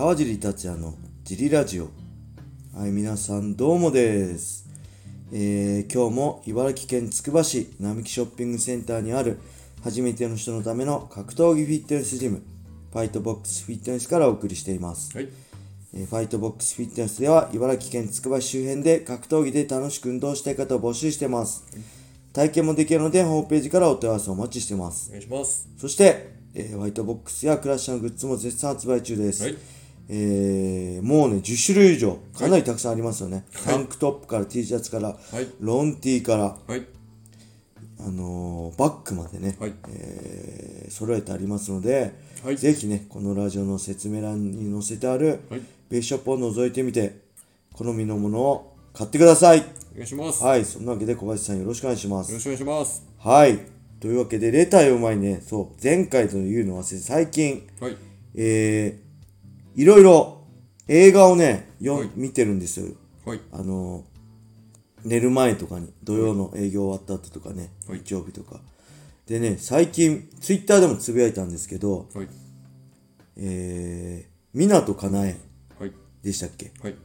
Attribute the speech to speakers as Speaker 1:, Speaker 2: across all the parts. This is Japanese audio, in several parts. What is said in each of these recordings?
Speaker 1: 川尻達也のジリラジオ。はい皆さんどうもです、えー、今日も茨城県つくば市並木ショッピングセンターにある初めての人のための格闘技フィットネスジムファイトボックスフィットネスからお送りしています、
Speaker 2: はい。
Speaker 1: えーファイトボックスフィットネスでは茨城県つくば市周辺で格闘技で楽しく運動したい方を募集しています。体験もできるのでホームページからお問い合わせをお待ちしています。
Speaker 2: お願いします。
Speaker 1: そして、えーホワイトボックスやクラッシャーのグッズも絶賛発売中です。
Speaker 2: はい
Speaker 1: えーもうね、10種類以上、かなりたくさんありますよね。
Speaker 2: はい
Speaker 1: タンクトップから T シャツから、
Speaker 2: はい。
Speaker 1: ロン T から、
Speaker 2: はい。
Speaker 1: あのーバッグまでね、
Speaker 2: はい
Speaker 1: えー揃えてありますので、
Speaker 2: はい
Speaker 1: ぜひね、このラジオの説明欄に載せてある、
Speaker 2: はい。
Speaker 1: ベースショップを覗いてみて、好みのものを買ってください。
Speaker 2: お願いします。
Speaker 1: はい、そんなわけで小林さんよろしくお願いします
Speaker 2: よろ。しくお願いします。
Speaker 1: はい。というわけで、レター読む前にね、そう、前回というのは最近、
Speaker 2: はい。
Speaker 1: えー、いろいろ映画をね、よ
Speaker 2: はい
Speaker 1: 見てるんですよ。
Speaker 2: はい。
Speaker 1: あの、寝る前とかに、土曜の営業終わった後とかね、
Speaker 2: はい
Speaker 1: 日曜日とか。でね、最近、ツイッターでもつぶやいたんですけど、
Speaker 2: はい。
Speaker 1: えー、湊かなえ
Speaker 2: はい。
Speaker 1: でしたっけ？
Speaker 2: はい。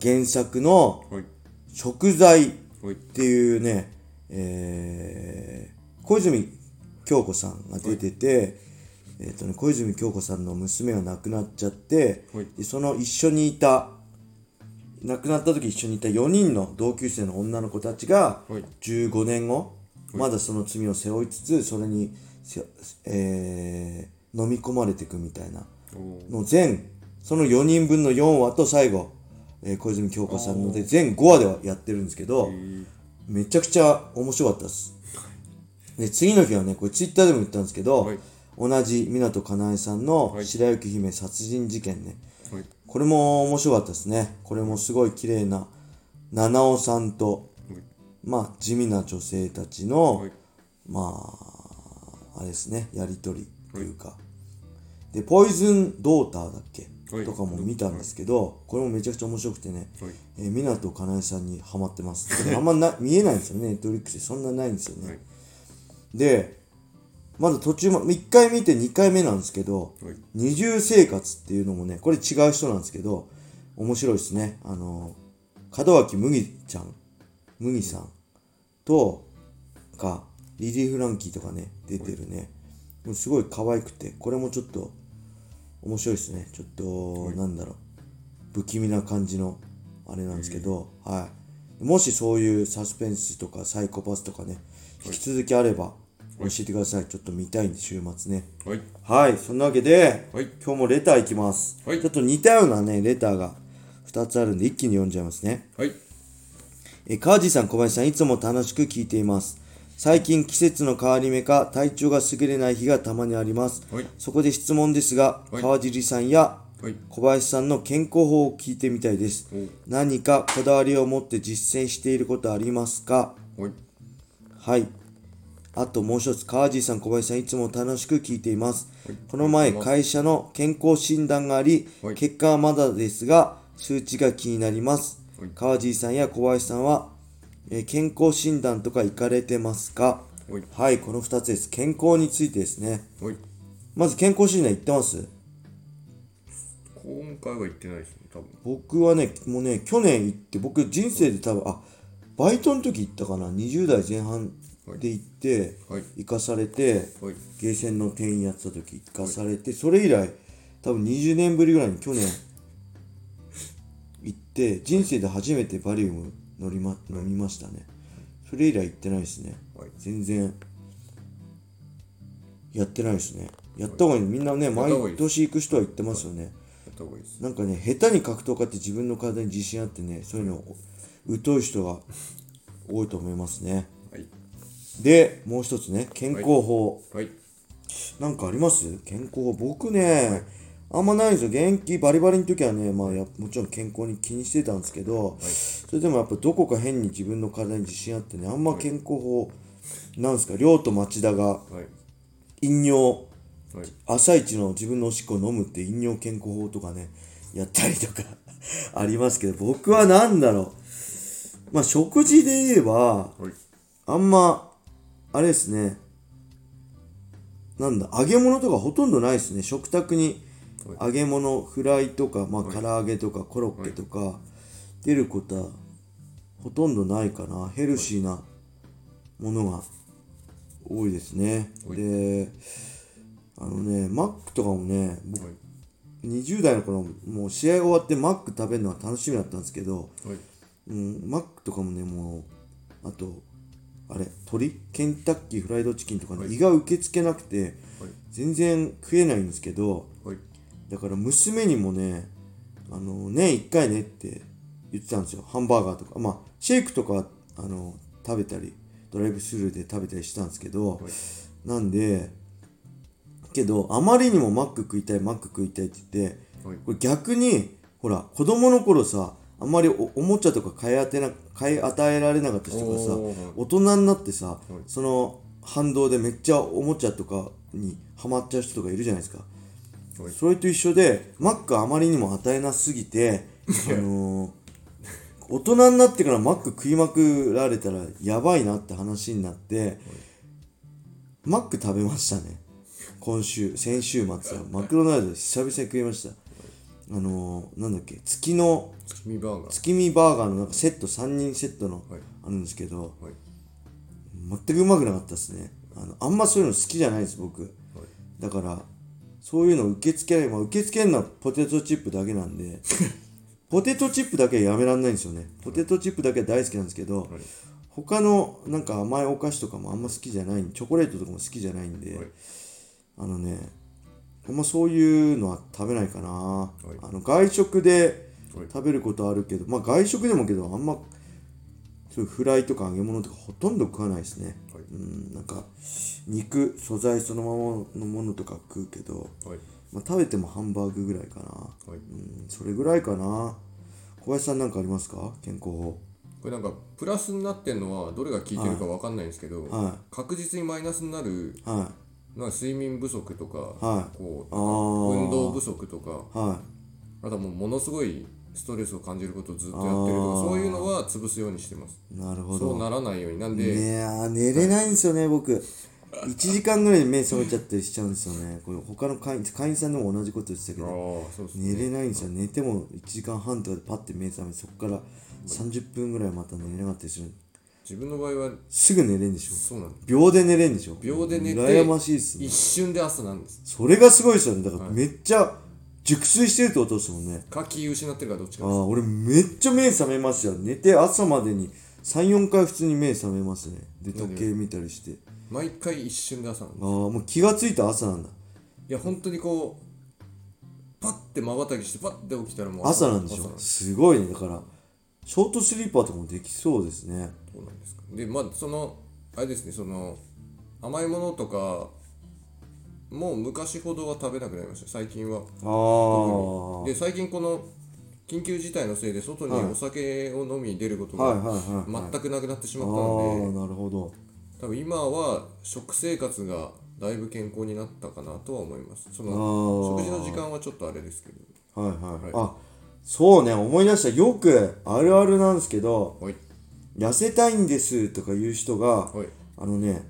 Speaker 1: 原作の
Speaker 2: はい。
Speaker 1: 食材
Speaker 2: はい。
Speaker 1: っていうね、えー、小泉京子さんが出てて、えっ、とね、小泉京子さんの娘が亡くなっちゃって、
Speaker 2: はい。
Speaker 1: でその一緒にいた、亡くなった時一緒にいた4人の同級生の女の子たちが、
Speaker 2: はい。
Speaker 1: 15年後、まだその罪を背負いつつ、それにせ、えー飲み込まれていくみたいな。の全、その4人分の4話と最後、えー小泉京子さんので全5話ではやってるんですけど、
Speaker 2: えー。
Speaker 1: めちゃくちゃ面白かったです。で、次の日はね、これツイッターでも言ったんですけど、
Speaker 2: はい
Speaker 1: 同じ湊かなえさんの
Speaker 2: はい
Speaker 1: 白雪姫殺人事件ね、
Speaker 2: はい。
Speaker 1: これも面白かったですね。これもすごい綺麗な七尾さんと、
Speaker 2: はい
Speaker 1: まあ、地味な女性たちの、
Speaker 2: はい。
Speaker 1: まあ、あれですね、やりとりというか。で、ポイズンドーターだっけ、
Speaker 2: はい
Speaker 1: とかも見たんですけど、これもめちゃくちゃ面白くてね、
Speaker 2: はい。
Speaker 1: えー、湊かなえさんにハマってます。あんまな見えないんですよね、ネットフリックスで。そんなないんですよね。
Speaker 2: はい。
Speaker 1: で、まだ途中ま、1回見て2回目なんですけど、
Speaker 2: はい。
Speaker 1: 二重生活っていうのもね、これ違う人なんですけど、面白いですね。あの、門脇麦ちゃん、麦さんと、か、リリー・フランキーとかね、出てるね。もうすごい可愛くて、これもちょっと面白いですね。ちょっと、なんだろう、不気味な感じの、あれなんですけど、はい。もしそういうサスペンスとかサイコパスとかね、引き続きあれば、教えてください。ちょっと見たいんで、週末ね。
Speaker 2: はい。
Speaker 1: はい、そんなわけで、
Speaker 2: はい
Speaker 1: 今日もレターいきます。
Speaker 2: はい
Speaker 1: ちょっと似たようなね、レターが2つあるんで、一気に読んじゃいますね。
Speaker 2: はい。
Speaker 1: え、川地さん、小林さん、いつも楽しく聞いています。最近季節の変わり目か体調が優れない日がたまにあります。
Speaker 2: はい
Speaker 1: そこで質問ですが、
Speaker 2: はい
Speaker 1: 川尻さんや
Speaker 2: はい。
Speaker 1: 小林さんの健康法を聞いてみたいです
Speaker 2: お。
Speaker 1: 何かこだわりを持って実践していることありますか？
Speaker 2: はい。
Speaker 1: はい。あともう一つ、川地さん、小林さん、いつも楽しく聞いています。
Speaker 2: はい
Speaker 1: この前、会社の健康診断があり、
Speaker 2: はい
Speaker 1: 結果はまだですが、数値が気になります。
Speaker 2: はい
Speaker 1: 川地さんや小林さんは、えー健康診断とか行かれてますか？
Speaker 2: はい。
Speaker 1: はい、この2つです。健康についてですね。
Speaker 2: はい。
Speaker 1: まず健康診断行ってます？
Speaker 2: 今回は行ってないですね、多分。
Speaker 1: 僕はね、もうね、去年行って、僕人生で多分、あ、バイトの時行ったかな、20代前半で行って、
Speaker 2: はい。
Speaker 1: 行かされて、
Speaker 2: はい。
Speaker 1: ゲーセンの店員やってた時行かされて、それ以来多分20年ぶりぐらいに去年行って人生で初めてバリウム乗り、ま、飲みましたね。それ以来行ってないですね。
Speaker 2: はい。
Speaker 1: 全然やってないですね。やった方がいい。みんなね毎年行く人は言ってますよね。なんかね下手に格闘家って自分の体に自信あってねそういうの疎い人が多いと思いますね。
Speaker 2: はい。
Speaker 1: でもう一つね健康法、
Speaker 2: はい。
Speaker 1: なんかあります？健康法僕ね、あんまないんですよ。元気バリバリの時はね、まあやもちろん健康に気にしてたんですけど、それでもやっぱどこか変に自分の体に自信あってね、あんま健康法、なんですか、亮と町田が
Speaker 2: はい。
Speaker 1: 飲料、
Speaker 2: はい。
Speaker 1: 朝一の自分のおしっこを飲むって飲料健康法とかね、やったりとか ありますけど、僕はなんだろう。まあ食事で言えば、
Speaker 2: はい。
Speaker 1: あんま、あれですね。なんだ、揚げ物とかほとんどないですね。食卓に揚げ物フライとか、まあ、唐揚げとかコロッケとか出ることはほとんどないかな。ヘルシーなものが多いですね。
Speaker 2: はい。
Speaker 1: であのねマックとかもね僕
Speaker 2: はい。
Speaker 1: 20代の頃もう試合終わってマック食べるのが楽しみだったんですけど、
Speaker 2: はい。
Speaker 1: うん、マックとかもねもうあとあれ鶏ケンタッキーフライドチキンとかね、
Speaker 2: はい。
Speaker 1: 胃が受け付けなくて
Speaker 2: はい。
Speaker 1: 全然食えないんですけど
Speaker 2: はい。
Speaker 1: だから娘にもねあの年1回ねって言ってたんですよ。ハンバーガーとか。まあシェイクとかはあの食べたりドライブスルーで食べたりしたんですけど、
Speaker 2: はい。
Speaker 1: なんでけどあまりにもマック食いたいマック食いたいって言って
Speaker 2: はい。
Speaker 1: これ逆にほら子供の頃さあんまりおおもちゃとか買い当てな買い与えられなかった人がさ大人になってさ、
Speaker 2: い。
Speaker 1: その反動でめっちゃおもちゃとかにハマっちゃう人とかいるじゃないですか、
Speaker 2: はい。
Speaker 1: それと一緒でマックあまりにも与えなすぎてあのー大人になってからマック食いまくられたらやばいなって話になって、マック食べましたね。今週先週末は。マクドナルドで久々に食いましたあのーなんだっけ月の
Speaker 2: 月見バーガー。
Speaker 1: 月見バーガーのなんかセット3人セットの
Speaker 2: はい。
Speaker 1: あるんですけど、
Speaker 2: はい。
Speaker 1: 全くうまくなかったですね。あのあんまそういうの好きじゃないです僕。だからそういうの受け付けない、まあ、受け付けるのはポテトチップだけなんで ポテトチップだけはやめらんないんですよね。ポテトチップだけは大好きなんですけど、
Speaker 2: はい。
Speaker 1: 他のなんか甘いお菓子とかもあんま好きじゃないチョコレートとかも好きじゃないんで、
Speaker 2: はい。
Speaker 1: あのねあんまそういうのは食べないかな、
Speaker 2: い。
Speaker 1: あの外食で
Speaker 2: はい。
Speaker 1: 食べることあるけどまあ外食でもけどあんまそういうフライとか揚げ物とかほとんど食わないですね、
Speaker 2: はい。
Speaker 1: うんなんか肉素材そのままのものとか食うけど、
Speaker 2: はい。
Speaker 1: まあ、食べてもハンバーグぐらいかな。
Speaker 2: はい。
Speaker 1: うんそれぐらいかな。小林さんなんかありますか？健康法。
Speaker 2: これなんかプラスになってんのはどれが効いてるかわかんないんですけど、
Speaker 1: は
Speaker 2: 確実にマイナスになる
Speaker 1: いはい
Speaker 2: 睡眠不足とか、
Speaker 1: はい。
Speaker 2: こう運動不足とか
Speaker 1: は
Speaker 2: あとはもうものすごいストレスを感じることをずっとやってるとかそういうのは潰すようにしてます。
Speaker 1: いなるほど。
Speaker 2: そうならないように。なんで、
Speaker 1: ねえあー寝れないんですよね僕。1時間ぐらいで目覚めちゃったりしちゃうんですよね。これ他の会員会員さんでも同じこと言ってたけ
Speaker 2: ああ
Speaker 1: ど
Speaker 2: そうですね。
Speaker 1: 寝れないんですよ。寝ても1時間半とかでパッて目覚めてそこから30分ぐらいまた寝れなかったりする
Speaker 2: 自分の場合は
Speaker 1: すぐ寝れんでしょ。
Speaker 2: そうなんです
Speaker 1: 秒で寝れんでしょ。
Speaker 2: 秒で寝て
Speaker 1: 羨ましいですね。
Speaker 2: 一瞬で朝なんです。
Speaker 1: それがすごいですよね。だからめっちゃ熟睡してるってことですもんね。
Speaker 2: か気失ってるかどっちか
Speaker 1: ああ俺めっちゃ目覚めますよ。寝て朝までに34回普通に目覚めますね。で時計見たりして。
Speaker 2: 毎回一瞬で朝なんです
Speaker 1: ああもう気がついた朝なんだ。
Speaker 2: いや本当にこうパッてまばたきしてパッて起きたらもう
Speaker 1: 朝なんでしょ
Speaker 2: 朝なんです
Speaker 1: すごいね。だからショートスリーパーとかもできそうですね
Speaker 2: そうなんですか。でまあそのあれですねその甘いものとかもう昔ほどは食べなくなりました。最近は。
Speaker 1: ああ
Speaker 2: で最近この緊急事態のせいで外に
Speaker 1: はい。
Speaker 2: お酒を飲みに出ることが全くなくなってしまったので。
Speaker 1: なるほど。
Speaker 2: 多分今は食生活がだいぶ健康になったかなとは思います。そ
Speaker 1: あ
Speaker 2: の
Speaker 1: ー。
Speaker 2: 食事の時間はちょっとあれですけど。
Speaker 1: はいはい、
Speaker 2: はい。
Speaker 1: あそうね思い出した。よくあるあるなんですけど
Speaker 2: はい
Speaker 1: 痩せたいんですとか言う人が
Speaker 2: はい。
Speaker 1: あのね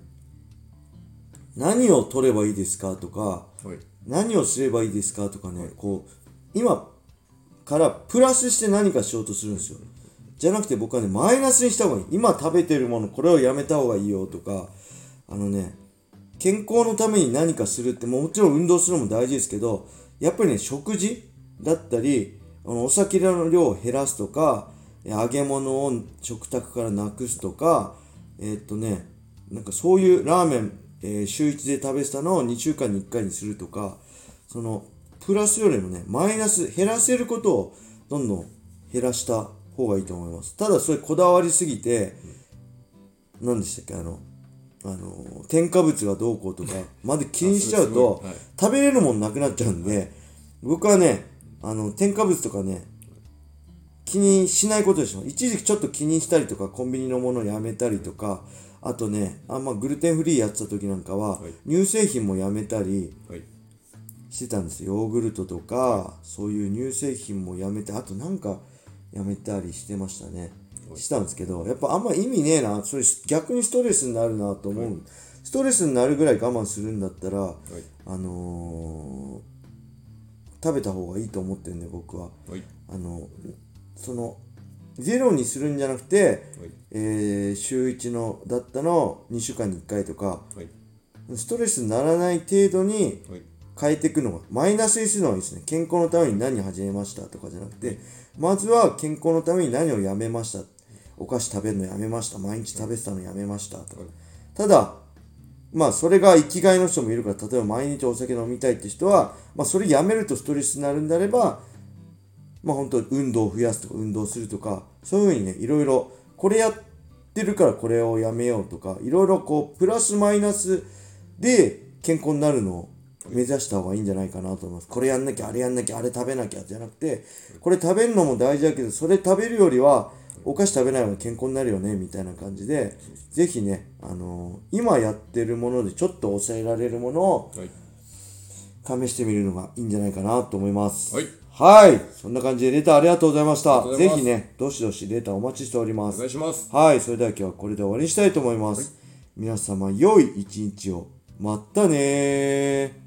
Speaker 1: 何を取ればいいですかとか
Speaker 2: はい。
Speaker 1: 何をすればいいですかとかねこう今からプラスして何かしようとするんですよ。じゃなくて僕はねマイナスにした方がいい。今食べてるものこれをやめた方がいいよとかあのね健康のために何かするってももちろん運動するのも大事ですけどやっぱりね食事だったりあのお酒の量を減らすとかえ揚げ物を食卓からなくすとかえーっとねなんかそういうラーメン、えー週1で食べてたのを2週間に1回にするとかそのプラスよりもねマイナス減らせることをどんどん減らした方がいいと思います。ただそれこだわりすぎて何でしたっけあのあの添加物がどうこうとかまで気にしちゃうと食べれるもんなくなっちゃうんで僕はねあの添加物とかね気にしないことでしょ。一時期ちょっと気にしたりとかコンビニのものやめたりとかあとねあんまグルテンフリーやってた時なんかは、
Speaker 2: はい。
Speaker 1: 乳製品もやめたり
Speaker 2: はい。
Speaker 1: してたんです。よヨーグルトとかそういう乳製品もやめてあとなんかやめたりしてましたね。したんですけどやっぱあんま意味ねえな。それ逆にストレスになるなと思う、ストレスになるぐらい我慢するんだったら、あのー食べた方がいいと思ってるんで僕は。
Speaker 2: はい。
Speaker 1: あのそのゼロにするんじゃなくて、
Speaker 2: はい。
Speaker 1: えー週1のだったの2週間に1回とか
Speaker 2: はい。
Speaker 1: ストレスにならない程度に
Speaker 2: はい。
Speaker 1: 変えていくのがマイナスにするのがいいですね。健康のために何始めましたとかじゃなくてまずは健康のために何をやめました。お菓子食べるのやめました。毎日食べてたのやめましたとか。
Speaker 2: はい。
Speaker 1: ただまあそれが生きがいの人もいるから例えば毎日お酒飲みたいって人は、まあ、それやめるとストレスになるんであればまあ本当運動を増やすとか運動するとかそういうふうにねいろいろこれやってるからこれをやめようとかいろいろこうプラスマイナスで健康になるのを目指した方がいいんじゃないかなと思います。これやんなきゃあれやんなきゃあれ食べなきゃじゃなくてこれ食べるのも大事だけどそれ食べるよりはお菓子食べない方が健康になるよねみたいな感じでぜひね、あのー今やってるものでちょっと抑えられるものを
Speaker 2: はい。
Speaker 1: 試してみるのがいいんじゃないかなと思います。
Speaker 2: はい
Speaker 1: はい。そんな感じでレターありがとうございました。ぜひね、どしどしレターお待ちしております
Speaker 2: お願。いします
Speaker 1: はい。それでは今日はこれで終わりにしたいと思います。皆様、良い一日を。まったねー。